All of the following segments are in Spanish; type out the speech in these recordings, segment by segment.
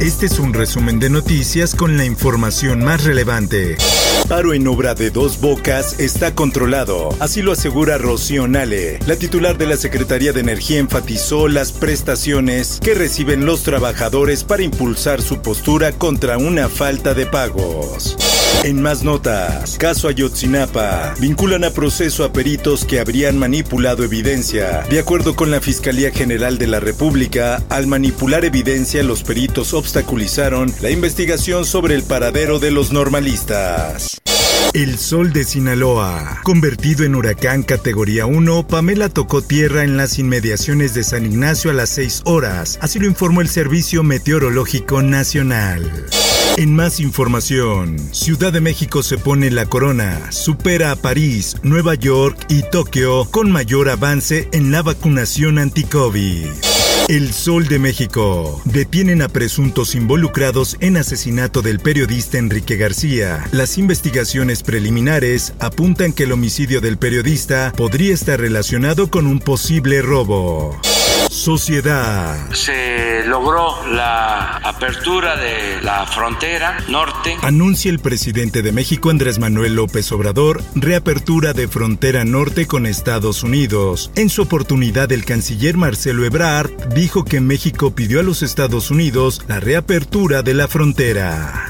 Este es un resumen de noticias con la información más relevante. Paro en obra de dos bocas está controlado, así lo asegura Rocío Nale. La titular de la Secretaría de Energía enfatizó las prestaciones que reciben los trabajadores para impulsar su postura contra una falta de pagos. En más notas, caso Ayotzinapa. Vinculan a proceso a peritos que habrían manipulado evidencia. De acuerdo con la Fiscalía General de la República, al manipular evidencia, los peritos obstaculizaron la investigación sobre el paradero de los normalistas. El sol de Sinaloa. Convertido en huracán categoría 1, Pamela tocó tierra en las inmediaciones de San Ignacio a las 6 horas, así lo informó el Servicio Meteorológico Nacional. En más información, Ciudad de México se pone la corona, supera a París, Nueva York y Tokio con mayor avance en la vacunación anti-COVID. El Sol de México. Detienen a presuntos involucrados en asesinato del periodista Enrique García. Las investigaciones preliminares apuntan que el homicidio del periodista podría estar relacionado con un posible robo. Sociedad. Se logró la apertura de la frontera norte. Anuncia el presidente de México Andrés Manuel López Obrador reapertura de frontera norte con Estados Unidos. En su oportunidad el canciller Marcelo Ebrard dijo que México pidió a los Estados Unidos la reapertura de la frontera.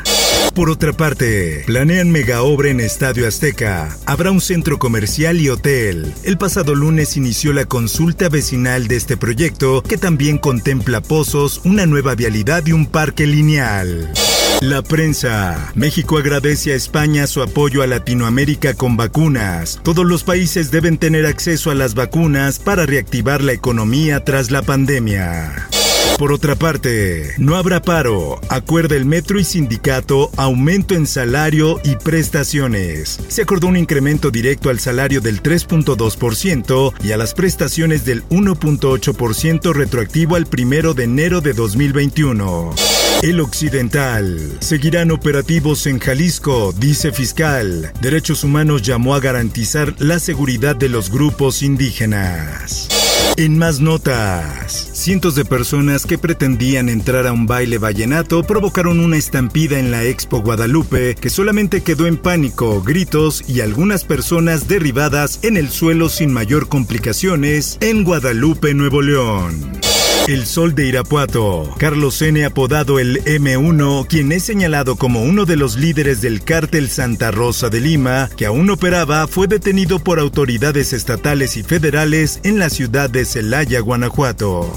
Por otra parte, planean mega obra en Estadio Azteca. Habrá un centro comercial y hotel. El pasado lunes inició la consulta vecinal de este proyecto, que también contempla pozos, una nueva vialidad y un parque lineal. La prensa. México agradece a España su apoyo a Latinoamérica con vacunas. Todos los países deben tener acceso a las vacunas para reactivar la economía tras la pandemia. Por otra parte, no habrá paro. Acuerda el metro y sindicato aumento en salario y prestaciones. Se acordó un incremento directo al salario del 3.2% y a las prestaciones del 1.8% retroactivo al primero de enero de 2021. El Occidental. Seguirán operativos en Jalisco, dice fiscal. Derechos Humanos llamó a garantizar la seguridad de los grupos indígenas. En más notas, cientos de personas que pretendían entrar a un baile vallenato provocaron una estampida en la Expo Guadalupe que solamente quedó en pánico, gritos y algunas personas derribadas en el suelo sin mayor complicaciones en Guadalupe, Nuevo León. El Sol de Irapuato. Carlos N. apodado el M1, quien es señalado como uno de los líderes del cártel Santa Rosa de Lima, que aún operaba, fue detenido por autoridades estatales y federales en la ciudad de Celaya, Guanajuato.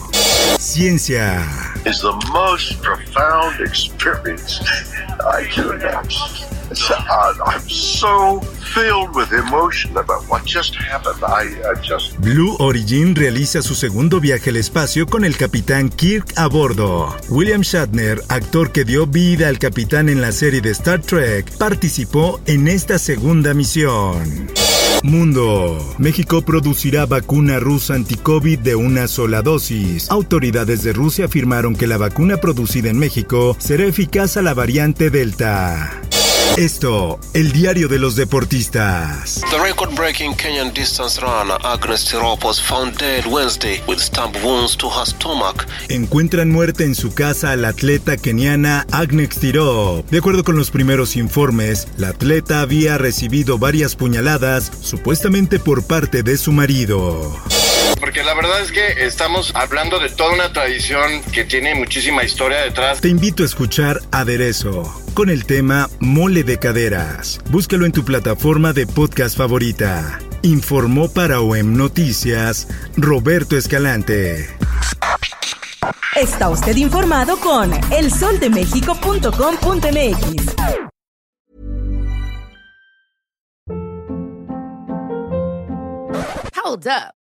Ciencia. Blue Origin realiza su segundo viaje al espacio con el capitán Kirk a bordo. William Shatner, actor que dio vida al capitán en la serie de Star Trek, participó en esta segunda misión. Mundo. México producirá vacuna rusa anti-COVID de una sola dosis. Autoridades de Rusia afirmaron que la vacuna producida en México será eficaz a la variante Delta. Esto, el diario de los deportistas. The record-breaking Kenyan distance runner Agnes Tirop was found dead Wednesday with stab wounds to her stomach. Encuentran muerta en su casa a la atleta keniana Agnes Tirop. De acuerdo con los primeros informes, la atleta había recibido varias puñaladas, supuestamente por parte de su marido porque la verdad es que estamos hablando de toda una tradición que tiene muchísima historia detrás. Te invito a escuchar Aderezo con el tema Mole de Caderas. Búscalo en tu plataforma de podcast favorita. Informó para OEM Noticias Roberto Escalante. Está usted informado con elsoldemexico.com.mx. Hold up.